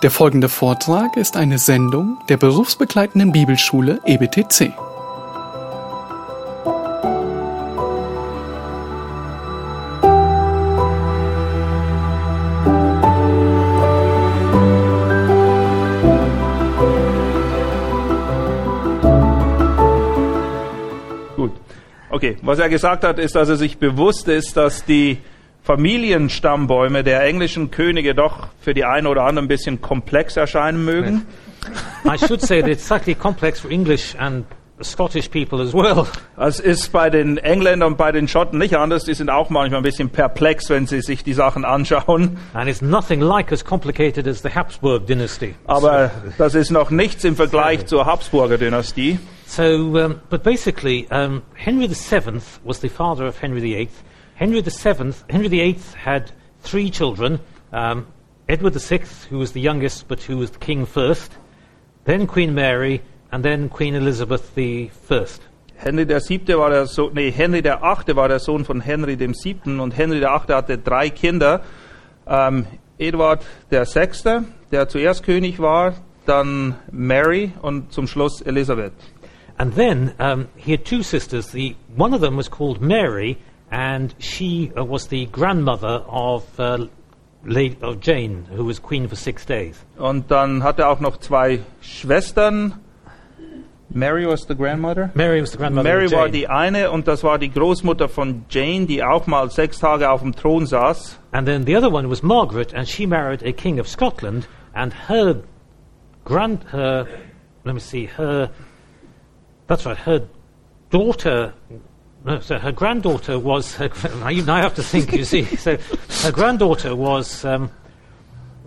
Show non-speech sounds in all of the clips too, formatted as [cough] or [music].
Der folgende Vortrag ist eine Sendung der berufsbegleitenden Bibelschule EBTC. Gut. Okay, was er gesagt hat, ist, dass er sich bewusst ist, dass die Familienstammbäume der englischen Könige doch für die einen oder anderen ein bisschen komplex erscheinen mögen. I should say that it's slightly complex for English and Scottish people as well. Das ist bei den Engländern und bei den Schotten nicht anders. Die sind auch manchmal ein bisschen perplex, wenn sie sich die Sachen anschauen. And it's nothing like as complicated as the Habsburg dynasty. Aber das ist noch nichts im Vergleich zur Habsburger Dynastie. So, um, but basically, um, Henry VII was the father of Henry VIII. Henry VII, Henry VIII had three children. Um, Edward VI, who was the youngest, but who was the king first. Then Queen Mary, and then Queen Elizabeth I. Henry der Siebte war der Sohn, nee, Henry der Achte war der Sohn von Henry dem Siebten und Henry der Achte hatte drei Kinder. Ähm, Eduard der Sechste, der zuerst König war, dann Mary und zum Schluss Elisabeth. And then um, he had two sisters. The, one of them was called Mary, and she uh, was the grandmother of, uh, of Jane, who was queen for six days. Und dann hat er auch noch zwei Schwestern. Mary was the grandmother. Mary was the grandmother Mary war die eine und das war die Großmutter von Jane, die auch mal sechs Tage auf dem Thron saß. and then the other one was Margaret, and she married a king of Scotland, and her grand, her, let me see, her, that's right, her daughter, no, so her granddaughter was, her, [laughs] now, you, now I have to think, you see, so her granddaughter was, um,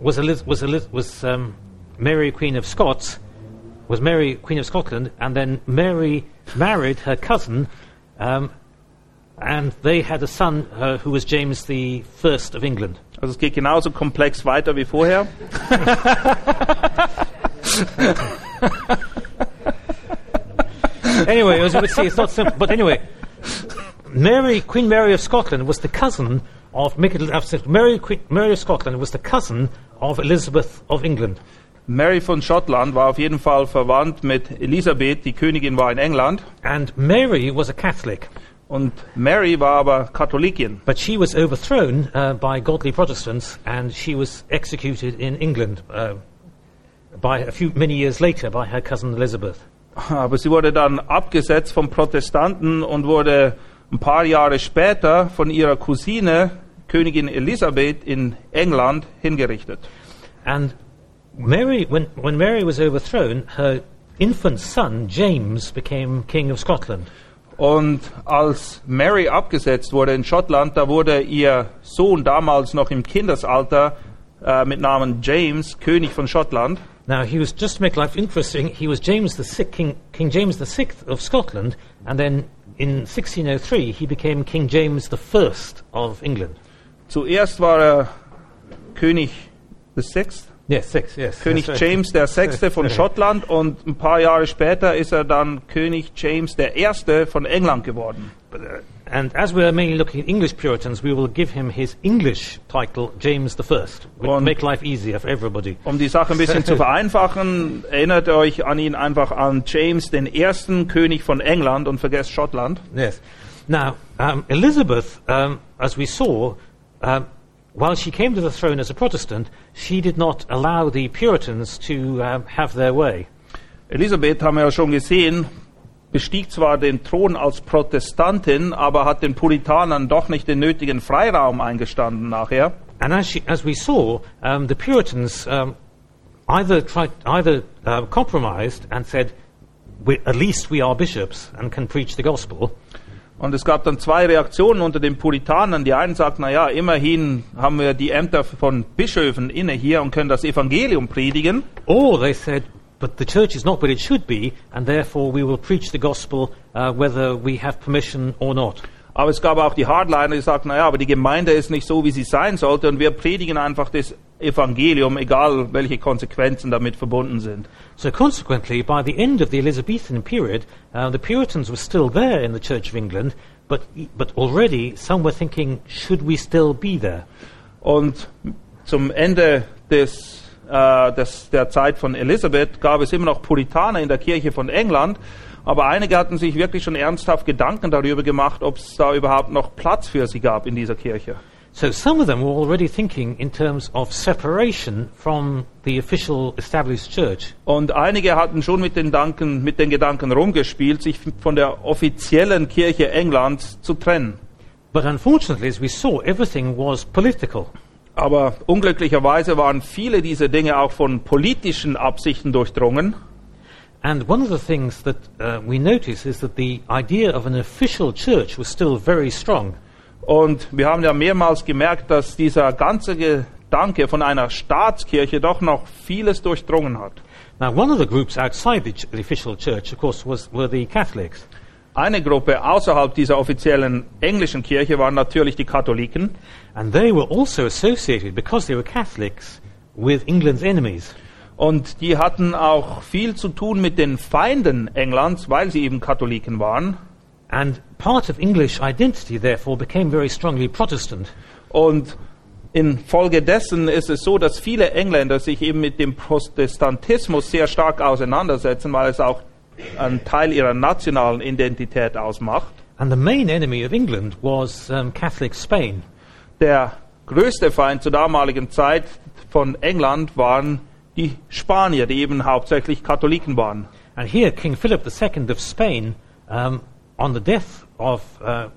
was, Eliz- was, Eliz- was um, Mary Queen of Scots, was Mary Queen of Scotland, and then Mary married her cousin, um, and they had a son uh, who was James the First of England. Also es geht genauso komplex weiter wie vorher. [laughs] anyway, as you would see, it's not simple. But anyway, Mary, Queen Mary of Scotland, was the cousin of I've Mary, Queen, Mary of Scotland was the cousin of Elizabeth of England. Mary von Schottland war auf jeden Fall verwandt mit Elisabeth, die Königin war in England. And Mary was a Catholic, Und Mary war aber Katholikin. but she was overthrown uh, by godly Protestants, and she was executed in England uh, by a few many years later by her cousin Elizabeth. Aber sie wurde dann abgesetzt vom Protestanten und wurde ein paar Jahre später von ihrer Cousine, Königin Elisabeth in England, hingerichtet. And Mary, when, when Mary was overthrown, her infant son, James, became King of Scotland. Und als Mary abgesetzt wurde in Schottland, da wurde ihr Sohn damals noch im Kindesalter äh, mit Namen James König von Schottland. Now, he was, just to make life interesting, he was James the Sixth, King, King James the Sixth of Scotland, and then in 1603 he became King James the First of England. Zuerst war er König the Sixth, Yes, six, yes. König right. James der Sechste von [laughs] Schottland und ein paar Jahre später ist er dann König James der Erste von England geworden. And as we're mainly looking at English Puritans, we will give him his English title, James the First, which will Und- make life easier for everybody. Um die Sache ein bisschen zu [laughs] vereinfachen, erinnert euch an ihn einfach an James, den ersten König von England und vergesst Schottland. Yes. Now, um, Elizabeth, um, as we saw, um, while she came to the throne as a Protestant, she did not allow the Puritans to um, have their way. Elisabeth haben wir ja schon gesehen, bestieg zwar den Thron als Protestantin, aber hat den Puritanern doch nicht den nötigen Freiraum eingestanden nachher. And as, she, as we saw, um, the Puritans um, either tried, either uh, compromised and said, we, "At least we are bishops and can preach the gospel," Und es gab dann zwei Reaktionen unter den Puritanern. Die einen sagten, na ja, immerhin haben wir die Ämter von Bischöfen inne hier und können das Evangelium predigen. or they said, "But the church is not what it should be, and therefore we will preach the gospel uh, whether we have permission or not." Aber es gab auch die Hardliner, die sagten, naja, aber die Gemeinde ist nicht so, wie sie sein sollte und wir predigen einfach das Evangelium, egal welche Konsequenzen damit verbunden sind. So consequently, by the end of the Elizabethan period, uh, the Puritans were still there in the Church of England, but, but already some were thinking, should we still be there? Und zum Ende des äh, des, der Zeit von Elisabeth gab es immer noch Puritaner in der Kirche von England, aber einige hatten sich wirklich schon ernsthaft Gedanken darüber gemacht, ob es da überhaupt noch Platz für sie gab in dieser Kirche. So some of them were already thinking in terms of separation from the official established church. Und einige hatten schon mit den, Gedanken, mit den Gedanken rumgespielt, sich von der offiziellen Kirche Englands zu trennen. But unfortunately, as we saw, everything was political. Aber unglücklicherweise waren viele dieser Dinge auch von politischen Absichten durchdrungen. And one of the things that uh, we notice is that the idea of an official church was still very strong. Und wir haben ja mehrmals gemerkt, dass dieser ganze Gedanke von einer Staatskirche doch noch vieles durchdrungen hat. Now, one of the groups outside the, the official church, of course, was, were the Catholics. Eine Gruppe außerhalb dieser offiziellen englischen Kirche waren natürlich die Katholiken. And they were also associated, because they were Catholics, with England's enemies. Und die hatten auch viel zu tun mit den Feinden Englands, weil sie eben Katholiken waren. And part of English identity, therefore, became very strongly Protestant. Und infolgedessen ist es so, dass viele Engländer sich eben mit dem Protestantismus sehr stark auseinandersetzen, weil es auch einen Teil ihrer nationalen Identität ausmacht. And the main enemy of England was um, Catholic Spain. Der größte Feind zur damaligen Zeit von England waren die Spanier, die eben hauptsächlich Katholiken waren. And here, King Philip II of Spain, um, on the death of uh,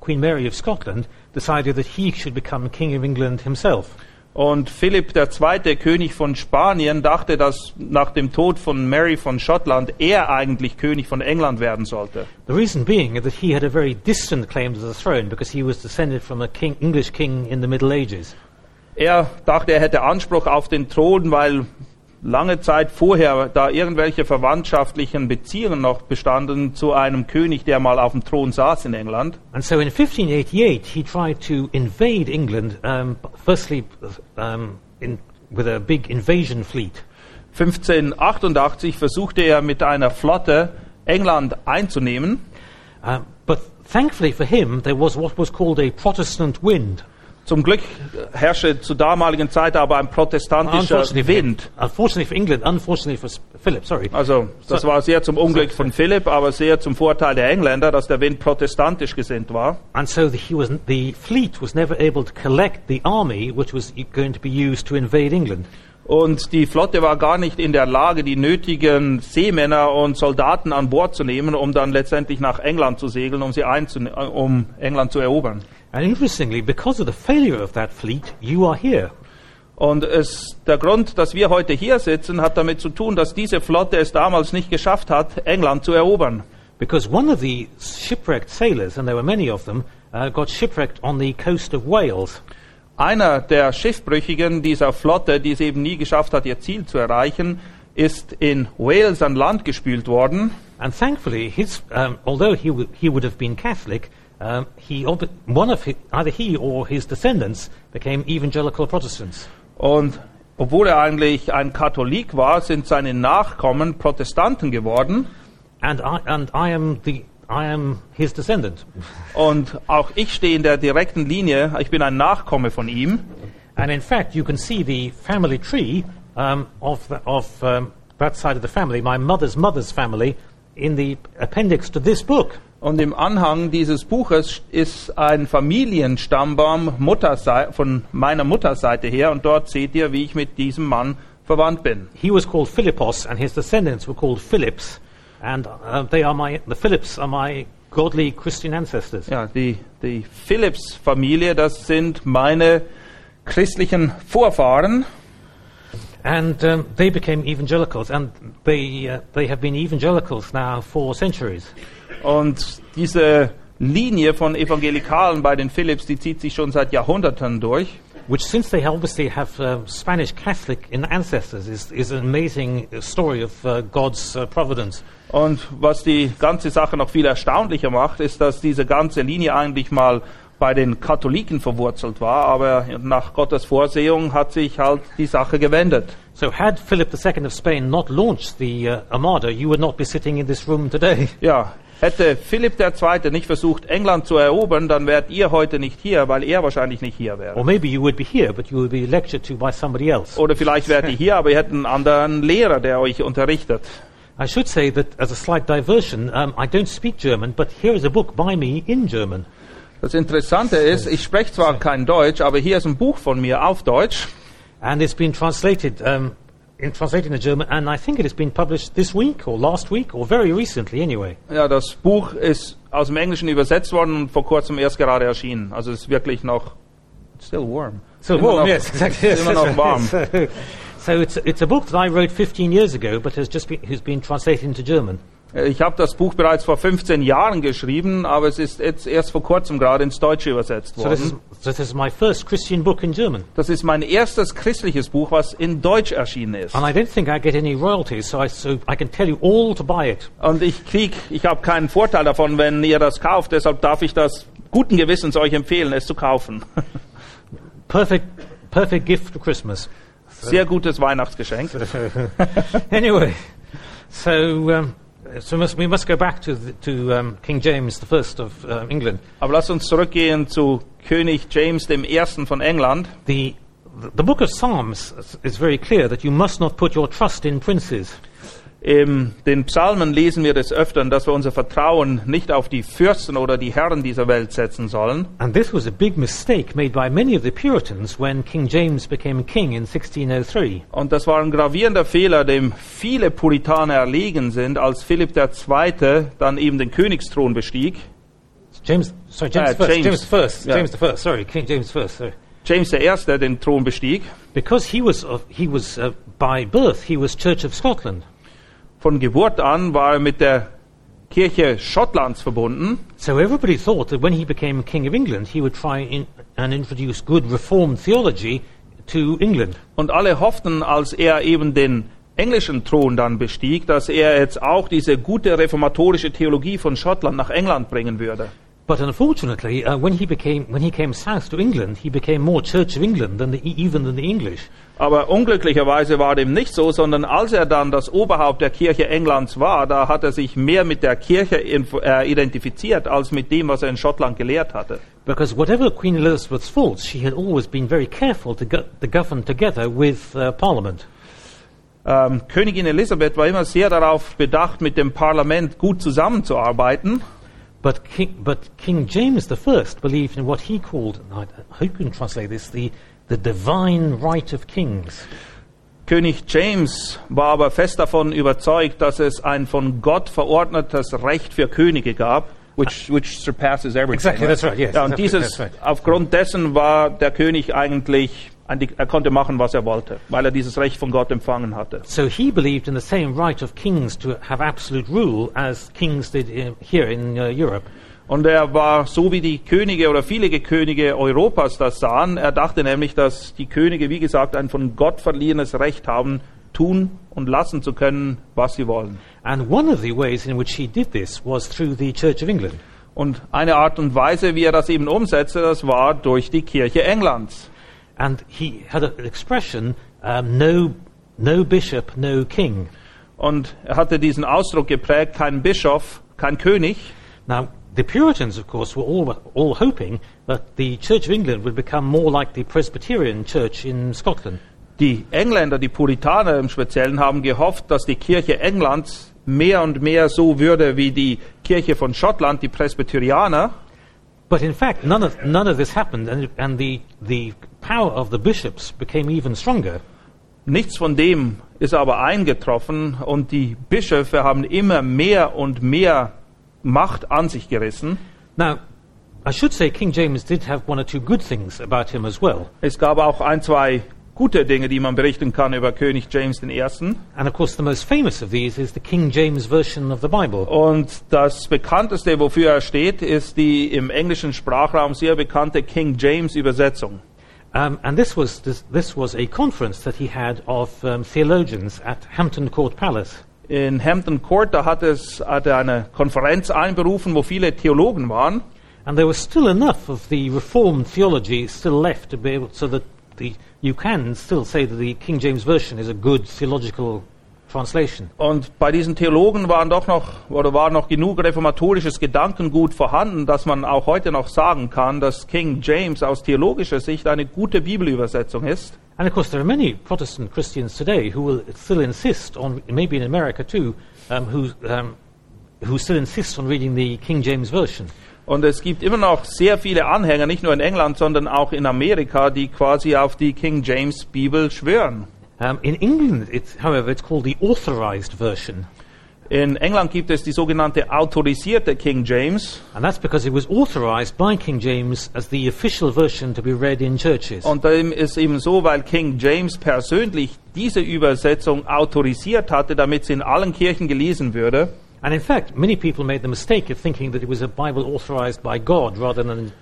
Queen Mary of Scotland, decided that he should become King of England himself. Und Philipp II., König von Spanien, dachte, dass nach dem Tod von Mary von Schottland er eigentlich König von England werden sollte. The reason being that he had a very distant claim to the throne because he was descended from a king, English king in the Middle Ages. Er dachte, er hätte Anspruch auf den Thron, weil lange Zeit vorher da irgendwelche verwandtschaftlichen Beziehungen noch bestanden zu einem König, der mal auf dem Thron saß in England. And so in 1588, he tried to invade England, um, firstly um, in, with a big invasion fleet. 1588 versuchte er mit einer Flotte England einzunehmen. Uh, but thankfully for him, there was what was called a Protestant wind. Zum Glück herrschte zur damaligen Zeit aber ein protestantischer Wind. unfortunately for England, unfortunately for Philip, sorry. Also das So- war sehr zum Unglück von Philipp, aber sehr zum Vorteil der Engländer, dass der Wind protestantisch gesinnt war. And so the, he was, the fleet was never able to collect the army which was going to be used to invade England. Und die Flotte war gar nicht in der Lage, die nötigen Seemänner und Soldaten an Bord zu nehmen, um dann letztendlich nach England zu segeln, um sie einzune um England zu erobern. And interestingly, because of the failure of that fleet, you are here. Und es, der Grund, dass wir heute hier sitzen, hat damit zu tun, dass diese Flotte es damals nicht geschafft hat, England zu erobern. Because one of the shipwrecked sailors, and there were many of them, uh, got shipwrecked on the coast of Wales. Einer der Schiffbrüchigen dieser Flotte, die es eben nie geschafft hat, ihr Ziel zu erreichen, ist in Wales an Land gespült worden. And thankfully, his, um, although he, he would have been Catholic, um, he, one of his, either he or his descendants became evangelical Protestants. Und obwohl er eigentlich ein Katholik war, sind seine Nachkommen Protestanten geworden. And I, and I am the, I am his descendant. Und auch ich stehe in der direkten Linie, ich bin ein Nachkomme von ihm. And in fact, you can see the family tree um, of, the, of um, that side of the family, my mother's mother's family, in the appendix to this book. Und im Anhang dieses Buches ist ein Familienstammbaum Muttersei- von meiner Mutterseite her. Und dort seht ihr, wie ich mit diesem Mann verwandt bin. He was called Philippos, and his descendants were called Philips, and uh, they are my the Philips are my godly Christian ancestors. Ja, die, die Philips-Familie, das sind meine christlichen Vorfahren. And um, they became evangelicals, and they uh, they have been evangelicals now for centuries. Und diese Linie von Evangelikalen bei den Philips, die zieht sich schon seit Jahrhunderten durch. Which, since they obviously have uh, Spanish Catholic in ancestors, is, is an amazing story of uh, God's uh, providence. Und was die ganze Sache noch viel erstaunlicher macht, ist, dass diese ganze Linie eigentlich mal bei den Katholiken verwurzelt war, aber nach Gottes Vorsehung hat sich halt die Sache gewendet. So, had Philip II of Spain not launched the uh, Armada, you would not be sitting in this room today. [laughs] Ja, Hätte Philipp II. nicht versucht, England zu erobern, dann wärt ihr heute nicht hier, weil er wahrscheinlich nicht hier wäre. Or maybe you would be here, but you would be lectured to by somebody else. Oder vielleicht wärt ihr hier, aber ihr hättet einen anderen Lehrer, der euch unterrichtet. I should say that as a slight diversion, um, I don't speak German, but here is a book by me in German. Das Interessante ist, ich spreche zwar kein Deutsch, aber hier ist ein Buch von mir auf Deutsch. And it's been translated, um, in translated into German, and I think it has been published this week or last week or very recently anyway. Ja, das Buch ist aus dem Englischen übersetzt worden und vor kurzem erst gerade erschienen. Also es ist wirklich noch still warm. So Immer warm, noch- yes, exactly. ist immer noch warm. [laughs] So, so it's, it's a book that I wrote 15 years ago, but has just been, has been translated into German. Ich habe das Buch bereits vor 15 Jahren geschrieben, aber es ist jetzt erst vor kurzem gerade ins Deutsche übersetzt So this, is, worden. so this is my first Christian book in German. Das ist mein erstes christliches Buch, was in Deutsch erschienen ist. And I don't think I get any royalties, so I, so I can tell you all to buy it. Und ich krieg, ich habe keinen Vorteil davon, wenn ihr das kauft. Deshalb darf ich das guten Gewissens euch empfehlen, es zu kaufen. [laughs] Perfect, perfect gift for Christmas. Sehr gutes Weihnachtsgeschenk. [laughs] anyway, so um, so must, we must go back to the, to um, King James I of uh, England. Aber lasst uns zurückgehen zu König James I. von England. The the book of Psalms is very clear that you must not put your trust in princes. In den Psalmen lesen wir des Öfteren, dass wir unser Vertrauen nicht auf die Fürsten oder die Herren dieser Welt setzen sollen. And this was a big mistake made by many of the Puritans when King James became king in 1603. Und das war ein gravierender Fehler, dem viele Puritaner erlegen sind, als Philipp II. dann eben den Königsthron bestieg. James, sorry, James Uh, first. James. First. Yeah. James the first. Sorry, King James first. Sorry. James I. den Thron bestieg. Because he was of, he was uh, by birth he was Church of Scotland. Von Geburt an war er mit der Kirche Schottlands verbunden. So everybody thought that when he became king of England, he would try in, and introduce good reformed theology to England. Und alle hofften, als er eben den englischen Thron dann bestieg, dass er jetzt auch diese gute reformatorische Theologie von Schottland nach England bringen würde. But unfortunately, uh, when he became when he came south to England, he became more Church of England than the, even than the English. Aber unglücklicherweise war dem nicht so, sondern als er dann das Oberhaupt der Kirche Englands war, da hat er sich mehr mit der Kirche äh, identifiziert, als mit dem, was er in Schottland gelehrt hatte. Because whatever Queen Elizabeth's faults, she had always been very careful to, go- to govern together with uh, Parliament. Ähm, Königin Elisabeth war immer sehr darauf bedacht, mit dem Parlament gut zusammenzuarbeiten. But King, but King James I believed in what he called, I hope you can translate this, the, the divine right of kings. König James war aber fest davon überzeugt, dass es ein von Gott verordnetes Recht für Könige gab, which, which surpasses everything. Exactly, that's right, yes, Ja, und dieses, right. aufgrund dessen war der König eigentlich, er konnte machen, was er wollte, weil er dieses Recht von Gott empfangen hatte. So he believed in the same right of kings to have absolute rule as kings did in, here in uh, Europe. Und er war so wie die Könige oder viele Könige Europas das sahen. Er dachte nämlich, dass die Könige, wie gesagt, ein von Gott verliehenes Recht haben, tun und lassen zu können, was sie wollen. And one of the ways in which he did this was through the Church of England. Und eine Art und Weise, wie er das eben umsetzte, das war durch die Kirche Englands. And he had an expression, um, no, no bishop, no king. Und er hatte diesen Ausdruck geprägt, kein Bischof, kein König. Now, the Puritans, of course, were all, all hoping that the Church of England would become more like the Presbyterian Church in Scotland. Die Engländer, die Puritaner im Speziellen, haben gehofft, dass die Kirche Englands mehr und mehr so würde wie die Kirche von Schottland, die Presbyterianer. But in fact, none of, none of this happened, and, and the, the power of the bishops became even stronger. Nichts von dem ist aber eingetroffen und die Bischöfe haben immer mehr und mehr Macht an sich gerissen. Now, I should say King James did have one or two good things about him as well. Es gab auch ein, zwei gute Dinge, die man berichten kann über König James I. And of course, the most famous of these is the King James version of the Bible. Und das bekannteste, wofür er steht, ist die im englischen Sprachraum sehr bekannte King James Übersetzung. Um, and this was, this, this was a conference that he had of um, theologians at Hampton Court Palace. In Hampton Court, da hat, es, hat er eine Konferenz einberufen, wo viele Theologen waren. And there was still enough of the Reformed theology still left to be able, so that the, you can still say that the King James Version is a good theological translation. Und bei diesen Theologen waren doch noch oder war noch genug reformatorisches Gedankengut vorhanden, dass man auch heute noch sagen kann, dass King James aus theologischer Sicht eine gute Bibelübersetzung ist. And of course, there are many Protestant Christians today who will still insist on, maybe in America too, um, who, um, who still insist on reading the King James Version. Und es gibt immer noch sehr viele Anhänger, nicht nur in England, sondern auch in Amerika, die quasi auf die King James Bibel schwören. Um, in England, it's, however, it's called the Authorized Version. In England gibt es die sogenannte autorisierte King James. And that's because it was authorized by King James as the official version to be read in churches. Und dem ist eben so, weil King James persönlich diese Übersetzung autorisiert hatte, damit sie in allen Kirchen gelesen würde. And in fact, many people made the mistake of thinking that it was a Bible authorized by God rather than.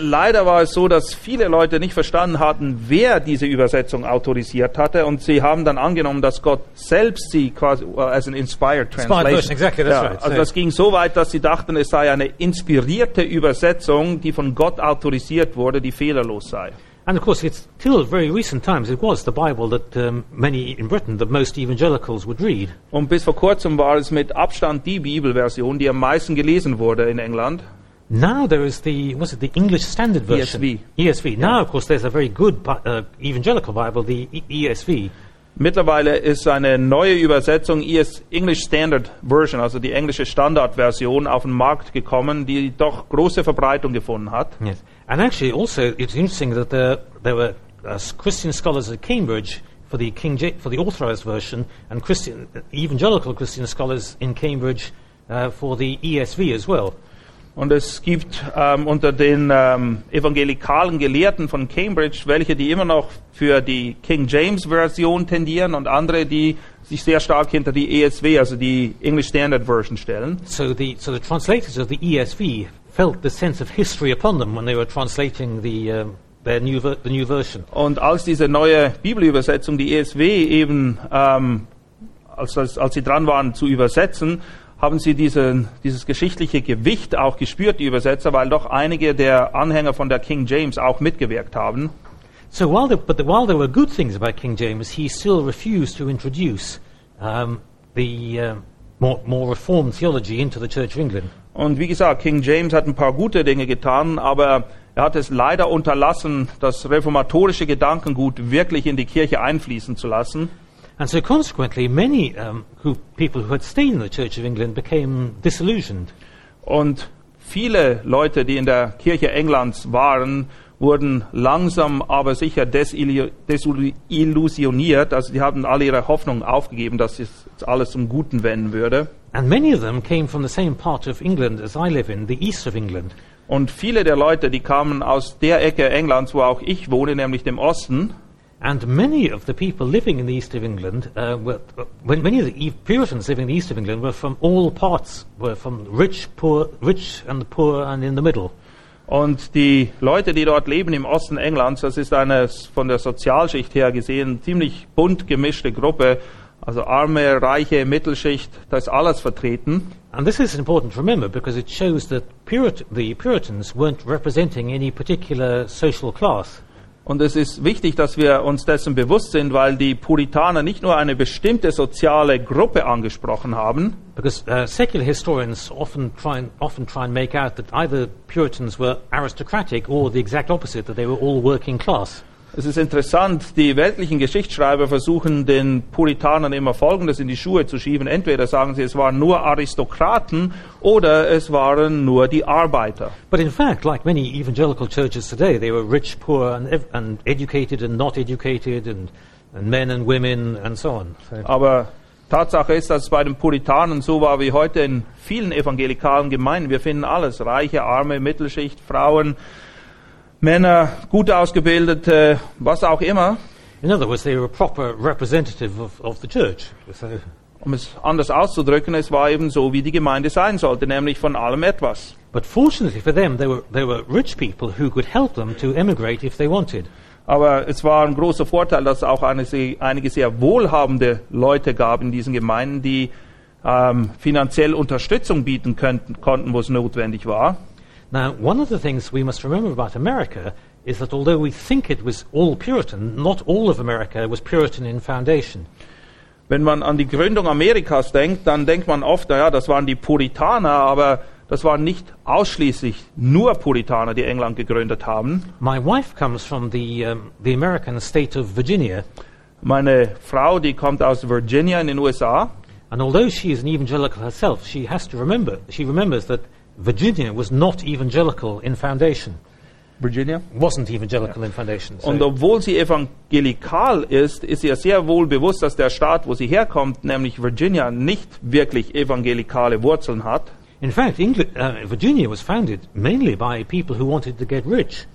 Leider war es so, dass viele Leute nicht verstanden hatten, wer diese Übersetzung autorisiert hatte, und sie haben dann angenommen, dass Gott selbst sie quasi well, as an inspired translation. version, exactly, that's ja, right. Also So- das ging so weit, dass sie dachten, es sei eine inspirierte Übersetzung, die von Gott autorisiert wurde, die fehlerlos sei. And of course, it's till very recent times, it was the Bible that um, many in Britain, that most evangelicals would read. Und bis vor kurzem war es mit Abstand die Bibelversion, die am meisten gelesen wurde in England. Now there is the, was it the English Standard Version? ESV. ESV. Now, of course, there's a very good uh, evangelical Bible, the e- ESV. Mittlerweile ist eine neue Übersetzung ES English Standard Version, also die englische Standardversion, auf den Markt gekommen, die doch große Verbreitung gefunden hat. Yes. And actually, also, it's interesting that there, there were uh, Christian scholars at Cambridge for the, King Ja- for the authorized version and Christian, evangelical Christian scholars in Cambridge uh, for the ESV as well. Und es gibt ähm, unter den ähm, evangelikalen Gelehrten von Cambridge welche, die immer noch für die King James Version tendieren und andere, die sich sehr stark hinter die ESV, also die English Standard Version stellen. So the, so the translators of the ESV felt the sense of history upon them when they were translating the, um, their new the new version. Und als diese neue Bibelübersetzung, die ESW, eben, ähm, als, als, als sie dran waren zu übersetzen, haben sie diesen, dieses geschichtliche Gewicht auch gespürt, die Übersetzer, weil doch einige der Anhänger von der King James auch mitgewirkt haben. So while there, but the, while there were good things about King James, he still refused to introduce um, the uh, more, more reformed theology into the Church of England. Und wie gesagt, King James hat ein paar gute Dinge getan, aber er hat es leider unterlassen, das reformatorische Gedankengut wirklich in die Kirche einfließen zu lassen. And so consequently, many um, who, people who had stayed in the Church of England became disillusioned. Und viele Leute, die in der Kirche Englands waren, wurden langsam aber sicher desillu- desillusioniert. Also die haben alle ihre Hoffnung aufgegeben, dass es alles zum Guten wenden würde. And many of them came from the same part of England as I live in, the east of England. Und viele der Leute, die kamen aus der Ecke Englands, wo auch ich wohne, nämlich dem Osten. And many of the people living in the east of England, uh, were, when many of the Puritans living in the east of England were from all parts, were from rich, poor, rich and the poor and in the middle. Und die Leute, die dort leben im Osten Englands, das ist eine von der Sozialschicht her gesehen ziemlich bunt gemischte Gruppe. Also arme, reiche, Mittelschicht, da ist alles vertreten. And this is important to remember because it shows that Purit- the Puritans weren't representing any particular social class. Und es ist wichtig, dass wir uns dessen bewusst sind, weil die Puritaner nicht nur eine bestimmte soziale Gruppe angesprochen haben, Because uh, secular historians often try, and, often try and make out that either Puritans were aristocratic or the exact opposite, that they were all working class. Es ist interessant, die weltlichen Geschichtsschreiber versuchen den Puritanern immer Folgendes in die Schuhe zu schieben. Entweder sagen sie, es waren nur Aristokraten oder es waren nur die Arbeiter. But in fact, like many evangelical churches today, they were rich, poor, and, and educated and not educated, and, and men and women, and so on. So, Aber Tatsache ist, dass es bei den Puritanen so war wie heute in vielen evangelikalen Gemeinden. Wir finden alles. Reiche, arme, Mittelschicht, Frauen, Männer, gut ausgebildete, was auch immer. in other words, they were a proper representative of, of the church. So, Um es anders auszudrücken, es war eben so, wie die Gemeinde sein sollte, nämlich von allem etwas. but fortunately for them, they were, they were rich people who could help them to emigrate if they wanted. Aber es war ein großer Vorteil, dass es auch einige sehr wohlhabende Leute gab in diesen Gemeinden, die ähm, finanziell Unterstützung bieten könnten, konnten, wo es notwendig war. Now, one of the things we must remember about America is that although we think it was all Puritan, not all of America was Puritan in foundation. Wenn man an die Gründung Amerikas denkt, dann denkt man oft, naja, das waren die Puritaner, aber das waren nicht ausschließlich nur Puritaner, die England gegründet haben. My wife comes from the, um, the American state of Virginia, Meine Frau, die kommt aus Virginia in den USA. and although she is an evangelical herself, she has to remember, she remembers that Virginia was not evangelical in foundation. Virginia? Wasn't evangelical in foundation. So- Und obwohl sie evangelikal ist, ist ihr sehr wohl bewusst, dass der Staat, wo sie herkommt, nämlich Virginia, nicht wirklich evangelikale Wurzeln hat. in fact, England, uh, Virginia was founded mainly by people who wanted to get rich.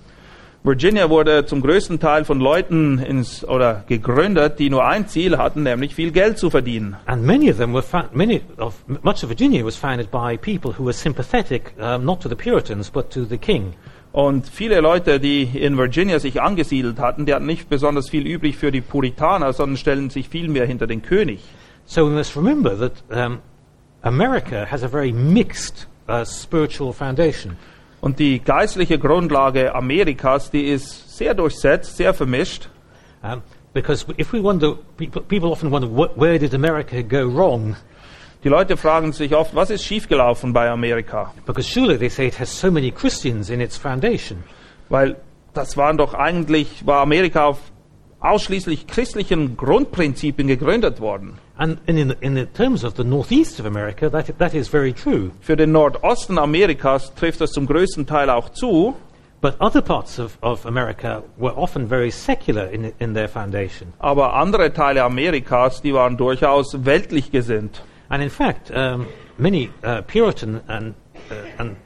Virginia wurde zum größten Teil von Leuten ins, oder gegründet, die nur ein Ziel hatten, nämlich viel Geld zu verdienen. And many of them were many of much of Virginia was founded by people who were sympathetic um, not to the Puritans but to the king. Und viele Leute, die in Virginia sich angesiedelt hatten, die hatten nicht besonders viel übrig für die Puritaner, sondern stellen sich viel mehr hinter den König. So we must remember that um, America has a very mixed uh, spiritual foundation. Und die geistliche Grundlage Amerikas, die ist sehr durchsetzt, sehr vermischt. Um, because if we wonder, people, people often wonder, wh- where did America go wrong? Die Leute fragen sich oft, was ist schiefgelaufen bei Amerika? Because surely they say it has so many Christians in its foundation. Weil das waren doch eigentlich, war Amerika auf ausschließlich christlichen Grundprinzipien gegründet worden. And, in, the, in the terms of the northeast of America, that, that is very true. Für den Nordosten Amerikas trifft das zum größten Teil auch zu, But other parts of, of America were often very secular in, in their foundation. aber andere Teile Amerikas, die waren durchaus weltlich gesinnt. And in fact, um, many uh, Puritan and, uh, and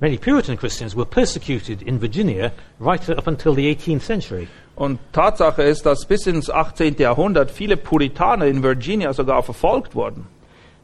many Puritan Christians were persecuted in Virginia right up until the 18th century. Und Tatsache ist, dass bis ins 18. Jahrhundert viele Puritaner in Virginia sogar verfolgt wurden.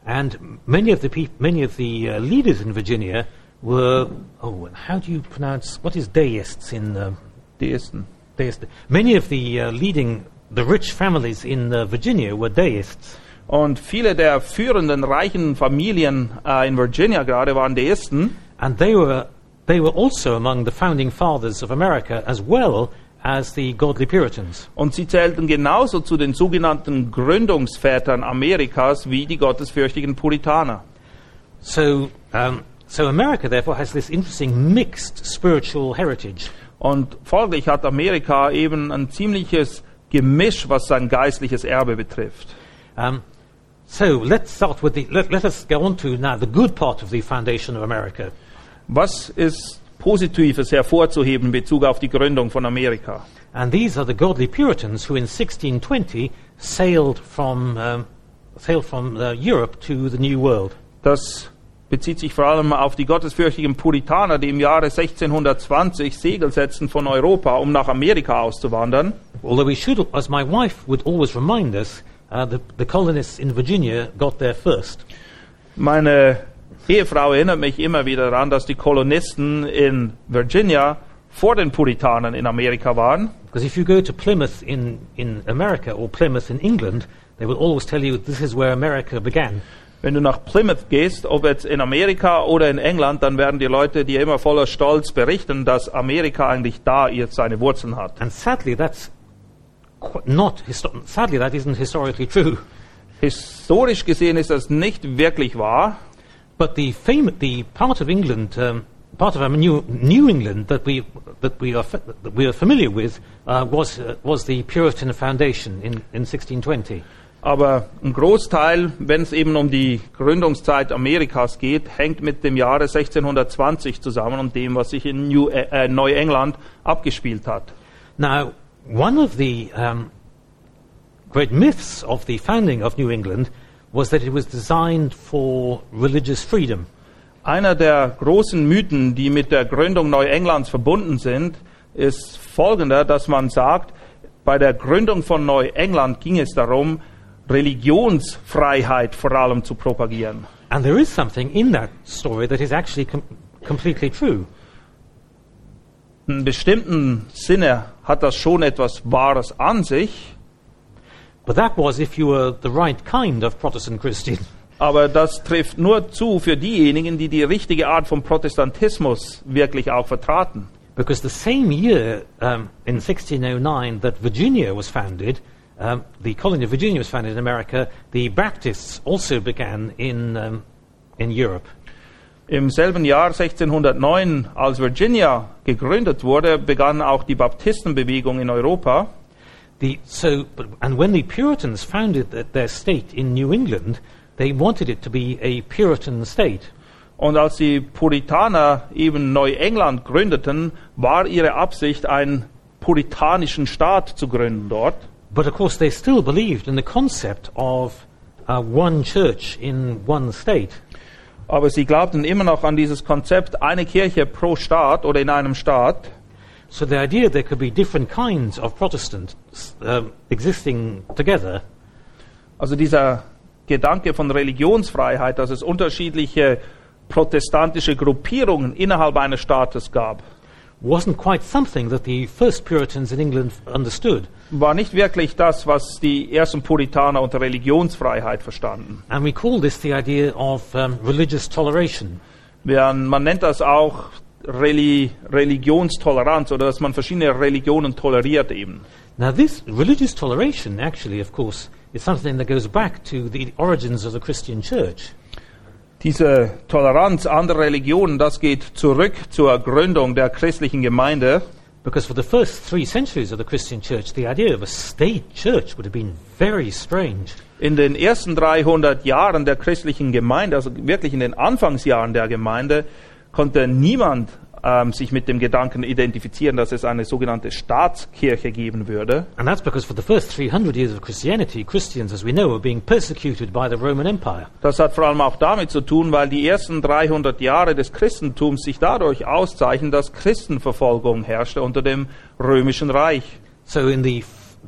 And many of the peop- many of the uh, leaders in Virginia were oh, how do you pronounce what is deists in um, Deisten. deist? Many of the uh, leading the rich families in uh, Virginia were deists. Und viele der führenden reichen Familien äh, in Virginia gerade waren Deisten. And they were, they were also among the founding fathers of America as well as the godly Puritans. Und sie zählten genauso zu den sogenannten Gründungsvätern Amerikas wie die gottesfürchtigen Puritaner. So, um, so America therefore has this interesting mixed spiritual heritage. Und folglich hat Amerika eben ein ziemliches Gemisch, was sein geistliches Erbe betrifft. Um, so let's start with the, let, let us go on to now the good part of the foundation of America. Was ist Positives hervorzuheben in Bezug auf die Gründung von Amerika? And these are the godly Puritans who in 1620 sailed from, um, sailed from uh, Europe to the New World. Das bezieht sich vor allem auf die gottesfürchtigen Puritaner, die im Jahre 1620 Segel setzten von Europa, um nach Amerika auszuwandern. Although we should, as my wife would always remind us, uh, the, the colonists in Virginia got there first. Meine Ehefrau erinnert mich immer wieder daran, dass die Kolonisten in Virginia vor den Puritanern in Amerika waren. Because if you go to Plymouth in, in America or Plymouth in England, they will always tell you this is where America began. Wenn du nach Plymouth gehst, ob jetzt in Amerika oder in England, dann werden die Leute dir immer voller Stolz berichten, dass Amerika eigentlich da jetzt seine Wurzeln hat. And sadly, that's not, sadly, that isn't historically true. Historisch gesehen ist das nicht wirklich wahr, But the, fam- the part of England, um, part of our New, New England that we, that we, are, fa- that we are familiar with uh, was, uh, was the Puritan Foundation in, in 1620. aber ein Großteil, wenn es eben um die Gründungszeit Amerikas geht, hängt mit dem Jahre 1620 zusammen und dem, was sich in New, äh, Neuengland abgespielt hat. Now, one of the um, great myths of the founding of New England was that it was designed for religious freedom. Einer der großen Mythen, die mit der Gründung Neuenglands verbunden sind, ist folgender, dass man sagt, bei der Gründung von Neuengland ging es darum, Religionsfreiheit vor allem zu propagieren. And there is something in that story that is actually com- completely true. In bestimmten Sinne hat das schon etwas Wahres an sich, But that was if you were the right kind of Protestant Christian. [laughs] aber das trifft nur zu für diejenigen, die die richtige Art von Protestantismus wirklich auch vertraten. Because the same year, um, in 1609, that Virginia was founded, um, the colony of Virginia was founded in America, the Baptists also began in, um, in Europe. Im selben Jahr 1609, als Virginia gegründet wurde, begann auch die Baptistenbewegung in Europa. The, so, and when the Puritans founded th- their state in New England, they wanted it to be a Puritan state. Und als die Puritaner eben Neuengland gründeten, war ihre Absicht, einen puritanischen Staat zu gründen dort. But of course, they still believed in the concept of uh, one church in one state. Aber sie glaubten immer noch an dieses Konzept, eine Kirche pro Staat oder in einem Staat. So the idea there could be different kinds of Protestants um, existing together Also dieser Gedanke von Religionsfreiheit, dass es unterschiedliche protestantische Gruppierungen innerhalb eines Staates gab, wasn't quite something that the first Puritans in England understood. war nicht wirklich das, was die ersten Puritaner unter Religionsfreiheit verstanden. And we call this the idea of um, religious toleration. Man nennt das auch Reli Religionstoleranz oder dass man verschiedene Religionen toleriert eben. Now, this religious toleration, actually, of course, is something that goes back to the origins of the Christian church. Diese Toleranz anderer Religionen, das geht zurück zur Gründung der christlichen Gemeinde. Because for the first three centuries of the Christian church, the idea of a state church would have been very strange. In den ersten 300 Jahren der christlichen Gemeinde, also wirklich in den Anfangsjahren der Gemeinde, konnte niemand ähm, sich mit dem Gedanken identifizieren, dass es eine sogenannte Staatskirche geben würde. And that's because for the first 300 years of Christianity, Christians, as we know, were being persecuted by the Roman Empire. Das hat vor allem auch damit zu tun, weil die ersten 300 Jahre des Christentums sich dadurch auszeichnen, dass Christenverfolgung herrschte unter dem römischen Reich. So in the,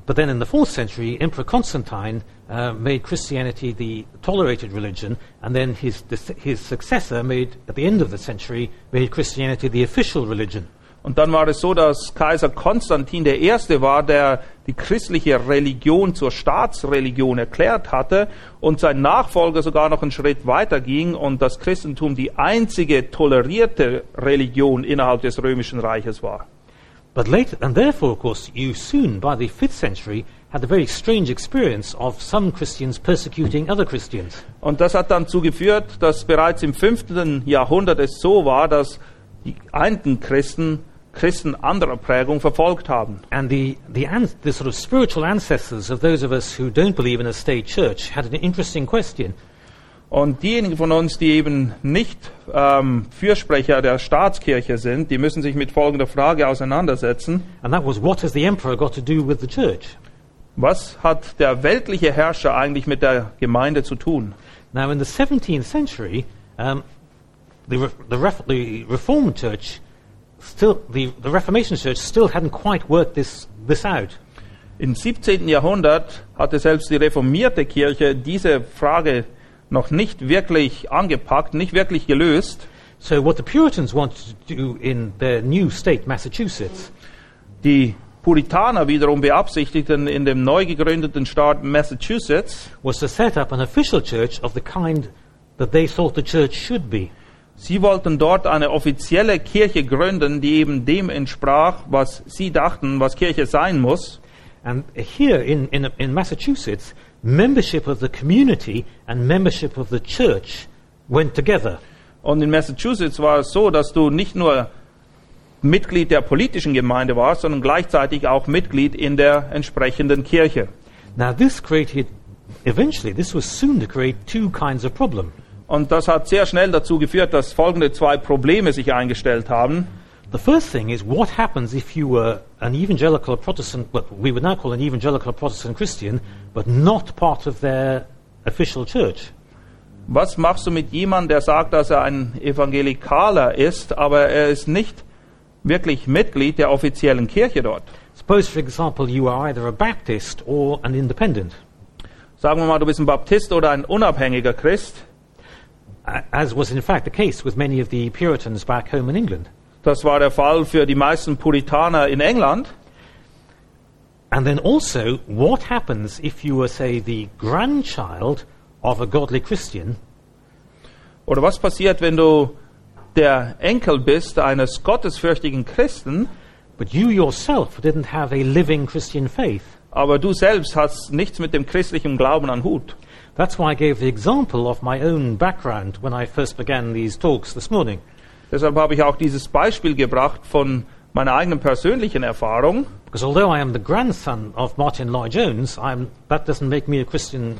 but then in the fourth century, Emperor Constantine uh, made Christianity the tolerated religion, and then his, his successor made, at the end of the century, made Christianity the official religion. Und dann war es so, dass Kaiser Konstantin der Erste war, der die christliche Religion zur Staatsreligion erklärt hatte und sein Nachfolger sogar noch einen Schritt weiter ging und das Christentum die einzige tolerierte Religion innerhalb des römischen Reiches war. But later, and therefore, of course, you soon, by the fifth century, had a very strange experience of some Christians persecuting other Christians. Und das hat dann dazu geführt, dass bereits im fünften Jahrhundert es so war, dass die einen Christen Christen anderer Prägung verfolgt haben. And the, the, the sort of spiritual ancestors of those of us who don't believe in a state church had an interesting question. Und diejenigen von uns, die eben nicht ähm, Fürsprecher der Staatskirche sind, die müssen sich mit folgender Frage auseinandersetzen. And that was, what has the emperor got to do with the church? Was hat der weltliche Herrscher eigentlich mit der Gemeinde zu tun? Now, in the 17th century, um, the, Re- the, Ref- the Reformed Church still, the, the Reformation Church still hadn't quite worked this, this out. Im 17. Jahrhundert hatte selbst die reformierte Kirche diese Frage noch nicht wirklich angepackt, nicht wirklich gelöst. So, what the Puritans wanted to do in their new state, Massachusetts, Die Puritaner wiederum beabsichtigten in dem neu gegründeten Staat Massachusetts, was to set up an official church of the kind that they thought the church should be. sie wollten dort eine offizielle Kirche gründen, die eben dem entsprach, was sie dachten, was Kirche sein muss. And here in, in, in Massachusetts, membership of the community and membership of the church went together. Und in Massachusetts war es so, dass du nicht nur Mitglied der politischen Gemeinde warst, sondern gleichzeitig auch Mitglied in der entsprechenden Kirche. Now, this created, eventually, this was soon to create two kinds of problem. Und das hat sehr schnell dazu geführt, dass folgende zwei Probleme sich eingestellt haben. The first thing is what happens if you were an evangelical Protestant, what we would now call an evangelical Protestant Christian, but not part of their official church? Was machst du mit jemandem, der sagt, dass er ein Evangelikaler ist, aber er ist nicht wirklich Mitglied der offiziellen Kirche dort? Suppose, for example, you are either a Baptist or an independent. Sagen wir mal, du bist ein Baptist oder ein unabhängiger Christ. As was in fact the case with many of the Puritans back home in England. Das war der Fall für die meisten Puritaner in England. And then also, what happens if you were, say, the grandchild of a godly Christian, Oder was passiert, wenn du der Enkel bist eines gottesfürchtigen Christen, but you yourself didn't have a living Christian faith? aber du selbst hast nichts mit dem christlichen Glauben an Hut. That's why I gave the example of my own background when I first began these talks this morning. Deshalb habe ich auch dieses Beispiel gebracht von meiner eigenen persönlichen Erfahrung. Because although I am the grandson of Martin Lloyd Jones, I'm, that doesn't make me a Christian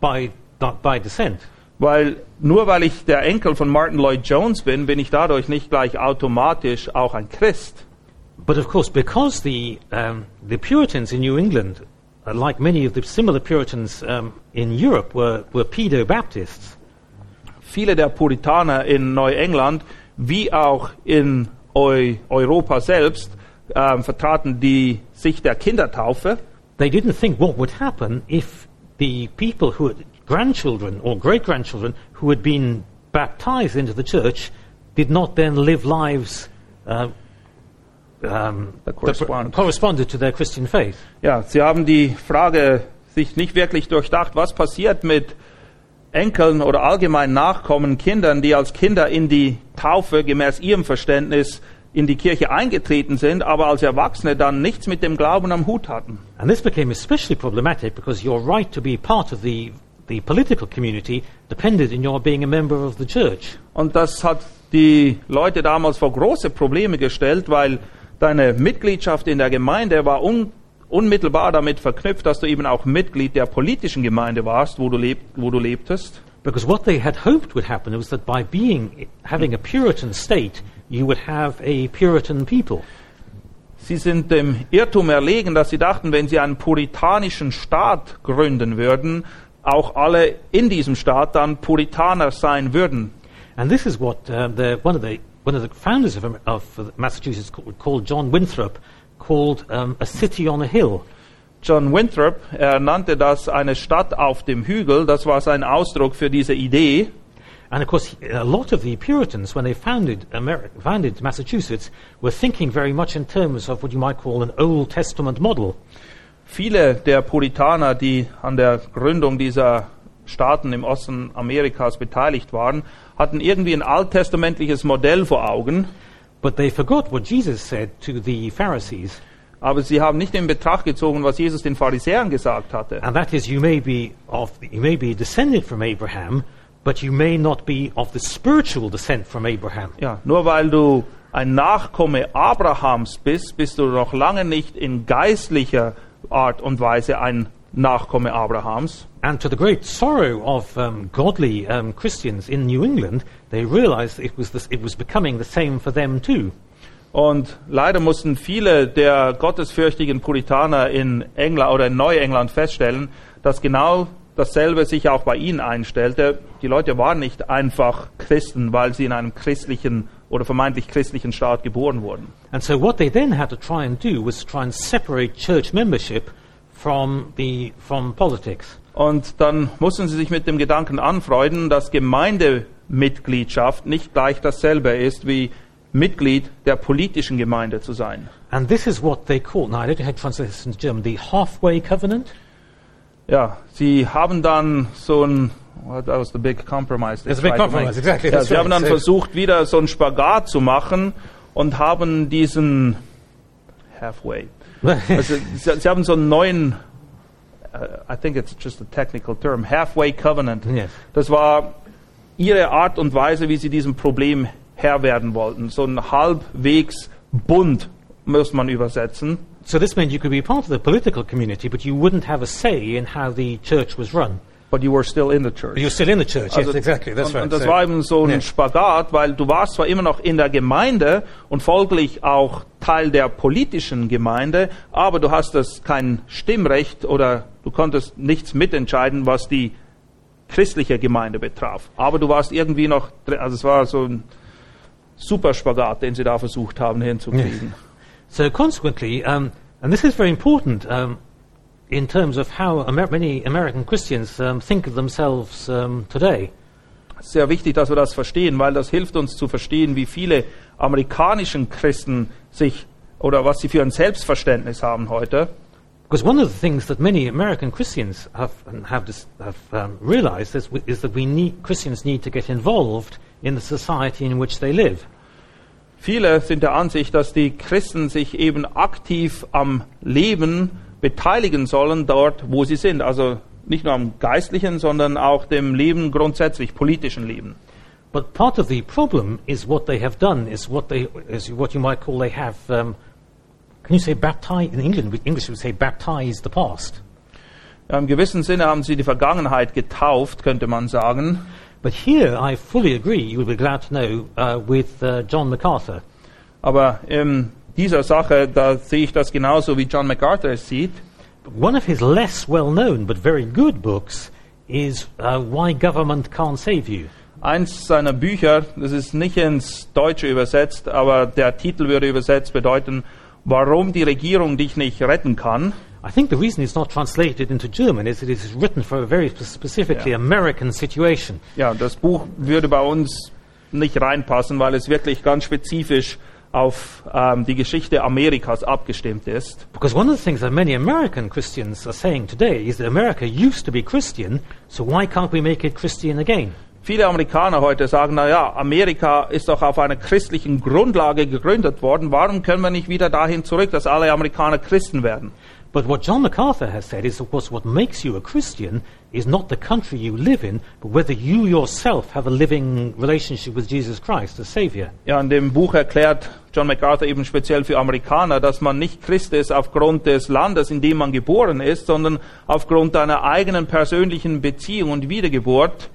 by, by descent. Weil nur weil ich der Enkel von Martin Lloyd Jones bin, bin ich dadurch nicht gleich automatisch auch ein Christ. But of course, because the, um, the Puritans in New England, uh, like many of the similar Puritans um, in Europe, were, were pedo Baptists. Viele der Puritaner in Neuengland, wie auch in Eu Europa selbst, ähm, vertraten die Sicht der Kindertaufe. They didn't think what would happen if the people who had grandchildren or great grandchildren who had been baptized into the church did not then live lives uh, um, That correspond. corresponded to their Christian faith. Ja, sie haben die Frage sich nicht wirklich durchdacht, was passiert mit Enkeln oder allgemein Nachkommen, Kindern, die als Kinder in die Taufe gemäß ihrem Verständnis in die Kirche eingetreten sind, aber als Erwachsene dann nichts mit dem Glauben am Hut hatten. And this became especially problematic because your right to be part of the, the political community depended in your being a member of the church. Und das hat die Leute damals vor große Probleme gestellt, weil deine Mitgliedschaft in der Gemeinde war un unmittelbar damit verknüpft, dass du eben auch Mitglied der politischen Gemeinde warst, wo du, leb wo du lebtest. Because what they had hoped would happen was that by being, having a Puritan state, you would have a Puritan people. Sie sind dem Irrtum erlegen, dass sie dachten, wenn sie einen puritanischen Staat gründen würden, auch alle in diesem Staat dann Puritaner sein würden. And this is what uh, the, one, of the, one of the founders of, of Massachusetts called, called John Winthrop called um, a city on a hill. John Winthrop, er nannte das eine Stadt auf dem Hügel, das war sein Ausdruck für diese Idee. And of course, a lot of the Puritans, when they founded, Ameri- founded Massachusetts, were thinking very much in terms of what you might call an Old Testament model. Viele der Puritaner, die an der Gründung dieser Staaten im Osten Amerikas beteiligt waren, hatten irgendwie ein alttestamentliches Modell vor Augen, But they forgot what Jesus said to the Pharisees, aber sie haben nicht in Betracht gezogen, was Jesus den Pharisäern gesagt hatte. and that is, you may be of, you may be descended from Abraham, but you may not be of the spiritual descent from Abraham. Ja, nur weil du ein Nachkomme Abrahams bist, bist du noch lange nicht in geistlicher Art und Weise ein Nachkomme Abrahams. And to the great sorrow of um, godly um, Christians in New England, they realized it was, this, it was becoming the same for them too. Und leider mussten viele der gottesfürchtigen Puritaner in England oder in Neuengland feststellen, dass genau dasselbe sich auch bei ihnen einstellte. Die Leute waren nicht einfach Christen, weil sie in einem christlichen oder vermeintlich christlichen Staat geboren wurden. And so what they then had to try and do was try and separate church membership from, the, from politics. Und dann mussten sie sich mit dem Gedanken anfreunden, dass Gemeindemitgliedschaft nicht gleich dasselbe ist wie Mitglied der politischen Gemeinde zu sein. And this is what they call, now I don't know how to translate this into German, the halfway covenant. Ja, sie haben dann so ein, well, that was the big compromise. they It's a big to compromise, exactly, Ja, that's sie right. haben dann So- versucht, wieder so einen Spagat zu machen und haben diesen halfway. Also, sie, sie haben so einen neuen, uh, I think it's just a technical term, halfway covenant. Yes. Das war ihre Art und Weise, wie sie diesem Problem Herr werden wollten. So ein halbwegs Bund muss man übersetzen. So this meant you could be part of the political community, but you wouldn't have a say in how the church was run. But you were still in the church. You're still in the church, Also, yes, exactly, that's und, right. Und das So- war eben so ein Yeah. Spagat, weil du warst zwar immer noch in der Gemeinde und folglich auch Teil der politischen Gemeinde, aber du hast das kein Stimmrecht oder du konntest nichts mitentscheiden, was die christliche Gemeinde betraf. Aber du warst irgendwie noch, also es war so ein super Spagat, den sie da versucht haben hinzukriegen. So consequently, um, and this is very important um, in terms of how Amer- many American Christians um, think of themselves um, today. Sehr wichtig, dass wir das verstehen, weil das hilft uns zu verstehen, wie viele amerikanischen Christen sich oder was sie für ein Selbstverständnis haben heute. Because one of the things that many American Christians have, have, dis- have um, realized is, is that we need, Christians need to get involved in the society in which they live. Viele sind der Ansicht, dass die Christen sich eben aktiv am Leben beteiligen sollen dort, wo sie sind. Also nicht nur am geistlichen, sondern auch dem Leben grundsätzlich, politischen Leben. But part of the problem is what they have done is what they is what you might call they have. Um, can you say baptized in England? English would say baptized the past. Im gewissen Sinne haben sie die Vergangenheit getauft, könnte man sagen. But here, I fully agree. You'll be glad to know uh, with uh, John MacArthur. Aber in dieser Sache, da sehe ich das genauso wie John MacArthur es sieht. One of his less well-known but very good books is uh, Why Government Can't Save You. Eins seiner Bücher, das ist nicht ins Deutsche übersetzt, aber der Titel würde übersetzt bedeuten, warum die Regierung dich nicht retten kann. I think the reason it's not translated into German is that it is written for a very spe- specifically Yeah. American situation. Ja, das Buch würde bei uns nicht reinpassen, weil es wirklich ganz spezifisch auf ähm, die Geschichte Amerikas abgestimmt ist. Because one of the things that many American Christians are saying today is that America used to be Christian, so why can't we make it Christian again? Viele Amerikaner heute sagen, na ja, Amerika ist doch auf einer christlichen Grundlage gegründet worden. Warum können wir nicht wieder dahin zurück, dass alle Amerikaner Christen werden? But what John MacArthur has said is, of course, what makes you a Christian is not the country you live in, but whether you yourself have a living relationship with Jesus Christ as Savior. Ja, in dem Buch erklärt John MacArthur eben speziell für Amerikaner, dass man nicht Christ ist aufgrund des Landes, in dem man geboren ist, sondern aufgrund einer eigenen persönlichen Beziehung und Wiedergeburt.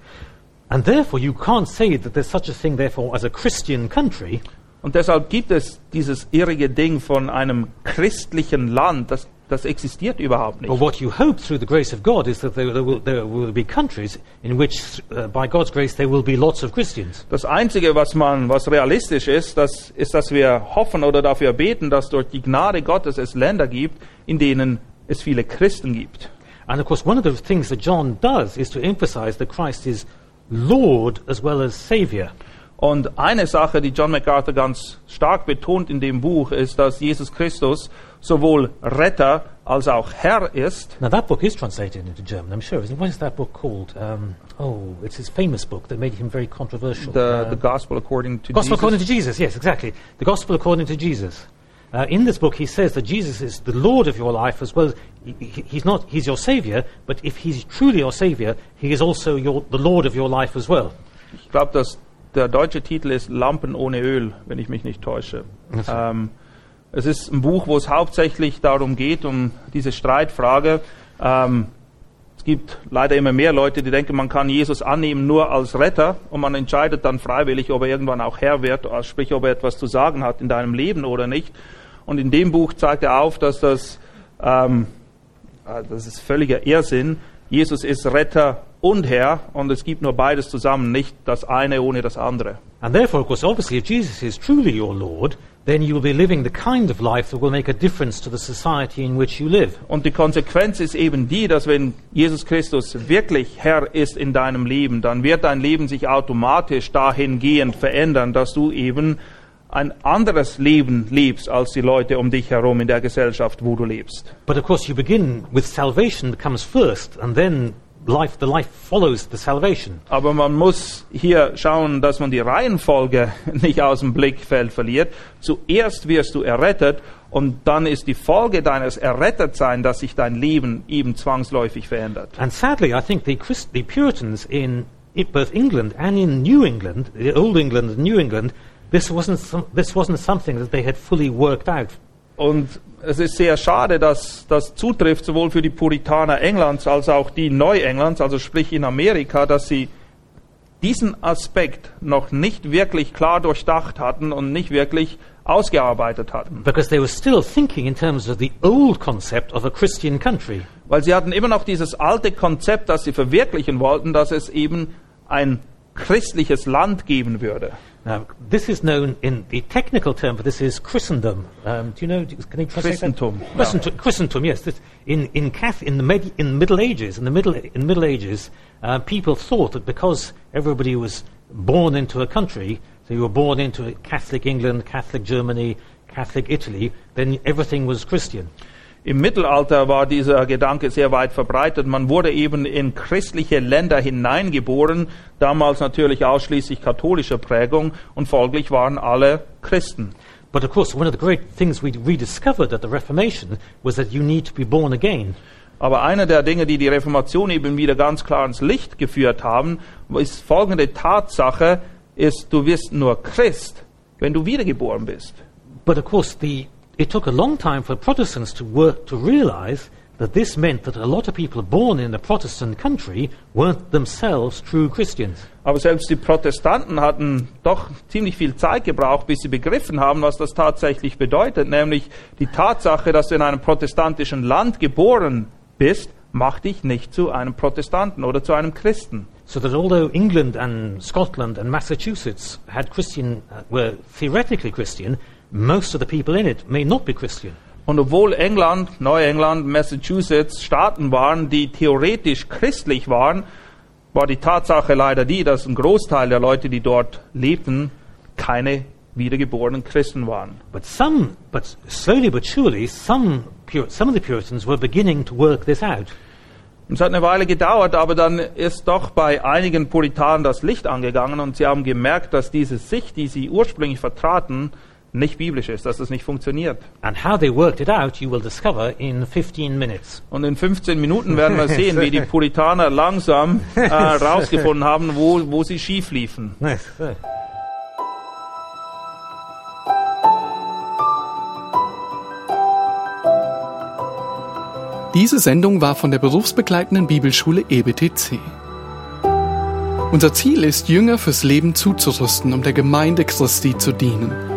And therefore, you can't say that there's such a thing, therefore, as a Christian country, Und deshalb gibt es dieses irrige Ding von einem christlichen Land, das, das existiert überhaupt nicht. what you hope through the grace of God is that there, there, will, there will be countries in which, uh, by God's grace, there will be lots of Christians. Das Einzige, was man, was realistisch ist, das ist, dass wir hoffen oder dafür beten, dass durch die Gnade Gottes es Länder gibt, in denen es viele Christen gibt. And of course, one of the things that John does is to emphasize that Christ is Lord as well as Savior. Und eine Sache, die John MacArthur ganz stark betont in dem Buch, ist, dass Jesus Christus sowohl Retter als auch Herr ist. Now, that book is translated into German, I'm sure. What is that book called? Um, oh, it's his famous book that made him very controversial. The, Um, the Gospel according to Gospel Jesus. according to Jesus, yes, exactly. The Gospel according to Jesus. Uh, in this book, he says that Jesus is the Lord of your life as well. as- he- he- He's not, he's your Savior, but if he's truly your Savior, he is also your, the Lord of your life as well. Ich glaube, dass der deutsche Titel ist Lampen ohne Öl, wenn ich mich nicht täusche. So. Ähm, es ist ein Buch, wo es hauptsächlich darum geht, um diese Streitfrage. Ähm, es gibt leider immer mehr Leute, die denken, man kann Jesus annehmen nur als Retter und man entscheidet dann freiwillig, ob er irgendwann auch Herr wird, sprich, ob er etwas zu sagen hat in deinem Leben oder nicht. Und in dem Buch zeigt er auf, dass das, ähm, äh, das ist völliger Irrsinn. Jesus ist Retter und Herr und es gibt nur beides zusammen, nicht das eine ohne das andere. And therefore, of course, obviously, if Jesus is truly your Lord, then you'll be living the kind of life that will make a difference to the society in which you live. Und die Konsequenz ist eben die, dass wenn Jesus Christus wirklich Herr ist in deinem Leben, dann wird dein Leben sich automatisch dahingehend verändern, dass du eben ein anderes Leben lebst als die Leute um dich herum in der Gesellschaft, wo du lebst. But of course, you begin with salvation that comes first, and then life, the life follows the salvation. Aber man muss hier schauen, dass man die Reihenfolge [laughs] nicht aus dem Blickfeld verliert. Zuerst wirst du errettet und dann ist die Folge deines Errettetseins, dass sich dein Leben eben zwangsläufig verändert. And sadly, I think the, Christ, the Puritans in both England and in New England, the Old England and New England, this wasn't, some, this wasn't something that they had fully worked out. Und es ist sehr schade, dass das zutrifft, sowohl für die Puritaner Englands als auch die Neuenglands, also sprich in Amerika, dass sie diesen Aspekt noch nicht wirklich klar durchdacht hatten und nicht wirklich ausgearbeitet hatten. Because they were still thinking in terms of the old concept of a Christian country. Weil sie hatten immer noch dieses alte Konzept, das sie verwirklichen wollten, dass es eben ein christliches Land geben würde. Now, this is known in the technical term for this is Christendom. Um, do you know? Can you translate that? Christentum, ja. Christentum. Christentum. Yes. This, in in, Cath- in the med- in the Middle Ages, in the Middle in the Middle Ages, uh, people thought that because everybody was born into a country, so you were born into Catholic England, Catholic Germany, Catholic Italy, then everything was Christian. Im Mittelalter war dieser Gedanke sehr weit verbreitet. Man wurde eben in christliche Länder hineingeboren, damals natürlich ausschließlich katholischer Prägung und folglich waren alle Christen. But of course, one of the great things we rediscovered at the Reformation was that you need to be born again. Aber eine der Dinge, die die Reformation eben wieder ganz klar ins Licht geführt haben, ist folgende Tatsache, ist, du wirst nur Christ, wenn du wiedergeboren bist. But of course, the, it took a long time for Protestants to work to realize that this meant that a lot of people born in a Protestant country weren't themselves true Christians. Aber selbst die Protestanten hatten doch ziemlich viel Zeit gebraucht, bis sie begriffen haben, was das tatsächlich bedeutet, nämlich die Tatsache, dass du in einem protestantischen Land geboren bist, macht dich nicht zu einem Protestanten oder zu einem Christen. So that although England and Scotland and Massachusetts had Christian, uh, were theoretically Christian, most of the people in it may not be Christian. Und obwohl England, Neuengland, Massachusetts Staaten waren, die theoretisch christlich waren, war die Tatsache leider die, dass ein Großteil der Leute, die dort lebten, keine wiedergeborenen Christen waren. But some, but slowly but surely, some, some of the Puritans were beginning to work this out. Es hat eine Weile gedauert, aber dann ist doch bei einigen Puritanen das Licht angegangen und sie haben gemerkt, dass diese Sicht, die sie ursprünglich vertraten, nicht biblisch ist, dass es nicht funktioniert. And how they worked it out, you will discover in 15 minutes. Und in 15 Minuten werden wir [laughs] sehen, wie die Puritaner langsam äh, [laughs] rausgefunden haben, wo, wo sie schief liefen. Diese Sendung war von der berufsbegleitenden Bibelschule EBTC. Unser Ziel ist, Jünger fürs Leben zuzurüsten, um der Gemeinde Christi zu dienen.